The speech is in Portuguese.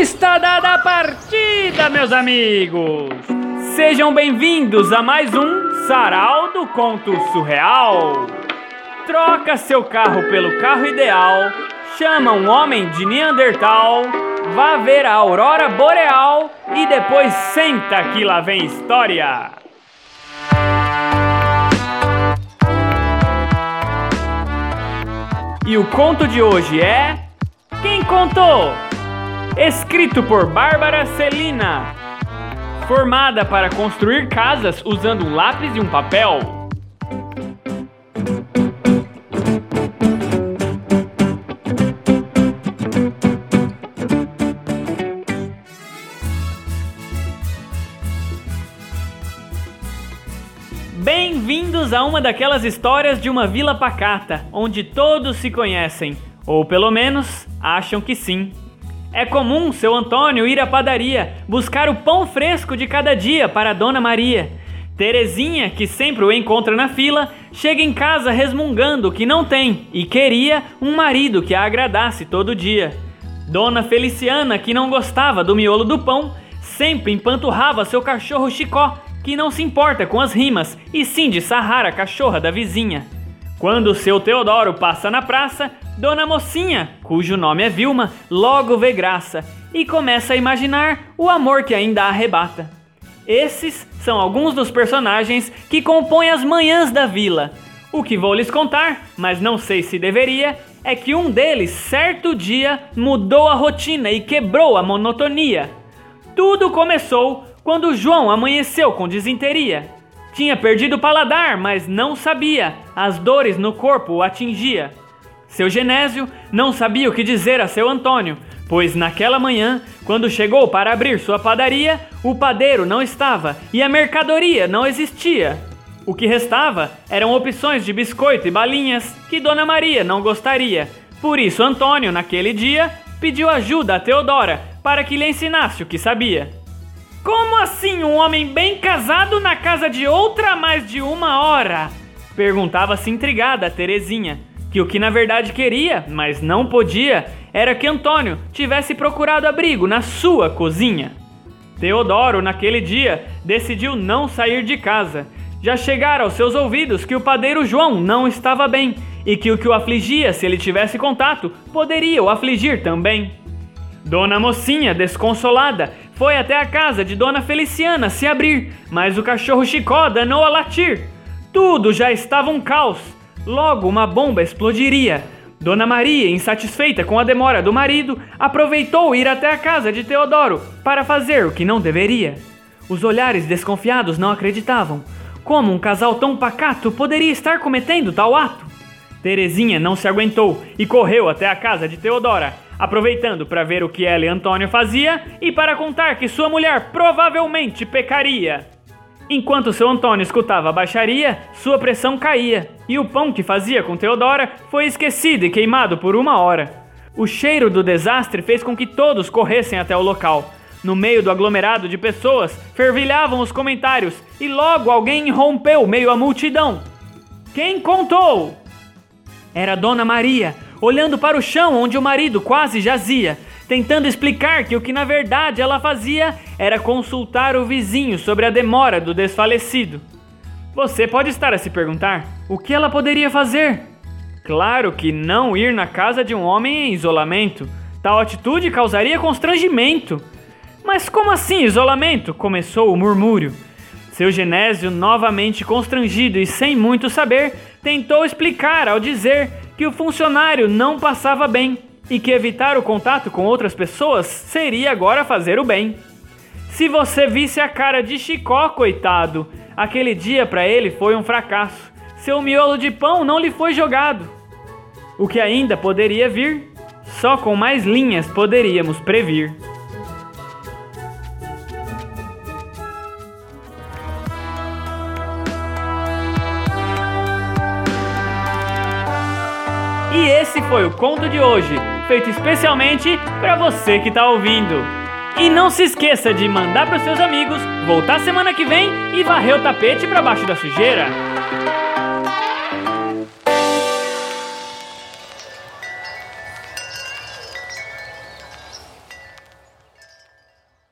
Está dada a partida, meus amigos! Sejam bem-vindos a mais um Sarau do Conto Surreal. Troca seu carro pelo carro ideal, chama um homem de Neandertal, vá ver a aurora boreal e depois senta que lá vem história. E o conto de hoje é Quem contou? Escrito por Bárbara Celina. Formada para construir casas usando um lápis e um papel. Bem-vindos a uma daquelas histórias de uma vila pacata, onde todos se conhecem, ou pelo menos acham que sim. É comum seu Antônio ir à padaria buscar o pão fresco de cada dia para Dona Maria. Terezinha, que sempre o encontra na fila, chega em casa resmungando que não tem e queria um marido que a agradasse todo dia. Dona Feliciana, que não gostava do miolo do pão, sempre empanturrava seu cachorro Chicó, que não se importa com as rimas e sim de sarrar a cachorra da vizinha. Quando seu Teodoro passa na praça, Dona Mocinha, cujo nome é Vilma, logo vê graça e começa a imaginar o amor que ainda arrebata. Esses são alguns dos personagens que compõem as manhãs da vila. O que vou lhes contar, mas não sei se deveria, é que um deles, certo dia, mudou a rotina e quebrou a monotonia. Tudo começou quando João amanheceu com disenteria. Tinha perdido o paladar, mas não sabia, as dores no corpo o atingia. Seu Genésio não sabia o que dizer a seu Antônio, pois naquela manhã, quando chegou para abrir sua padaria, o padeiro não estava e a mercadoria não existia. O que restava eram opções de biscoito e balinhas que Dona Maria não gostaria. Por isso, Antônio, naquele dia, pediu ajuda a Teodora para que lhe ensinasse o que sabia. Como assim um homem bem casado na casa de outra mais de uma hora? Perguntava-se intrigada a Terezinha que o que na verdade queria, mas não podia, era que Antônio tivesse procurado abrigo na sua cozinha. Teodoro, naquele dia, decidiu não sair de casa. Já chegara aos seus ouvidos que o padeiro João não estava bem e que o que o afligia, se ele tivesse contato, poderia o afligir também. Dona Mocinha, desconsolada, foi até a casa de Dona Feliciana se abrir, mas o cachorro Chicó danou a latir. Tudo já estava um caos Logo, uma bomba explodiria. Dona Maria, insatisfeita com a demora do marido, aproveitou ir até a casa de Teodoro para fazer o que não deveria. Os olhares desconfiados não acreditavam. Como um casal tão pacato poderia estar cometendo tal ato? Terezinha não se aguentou e correu até a casa de Teodora, aproveitando para ver o que ela e Antônio fazia e para contar que sua mulher provavelmente pecaria. Enquanto seu Antônio escutava a baixaria, sua pressão caía, e o pão que fazia com Teodora foi esquecido e queimado por uma hora. O cheiro do desastre fez com que todos corressem até o local. No meio do aglomerado de pessoas, fervilhavam os comentários, e logo alguém rompeu meio a multidão. Quem contou? Era Dona Maria, olhando para o chão onde o marido quase jazia, tentando explicar que o que na verdade ela fazia era consultar o vizinho sobre a demora do desfalecido. Você pode estar a se perguntar: o que ela poderia fazer? Claro que não ir na casa de um homem em isolamento. Tal atitude causaria constrangimento. Mas como assim isolamento? começou o murmúrio. Seu Genésio, novamente constrangido e sem muito saber, tentou explicar ao dizer que o funcionário não passava bem e que evitar o contato com outras pessoas seria agora fazer o bem. Se você visse a cara de Chicó, coitado, aquele dia para ele foi um fracasso. Seu miolo de pão não lhe foi jogado. O que ainda poderia vir, só com mais linhas poderíamos previr. Esse foi o conto de hoje feito especialmente para você que está ouvindo. E não se esqueça de mandar para seus amigos, voltar semana que vem e varrer o tapete para baixo da sujeira.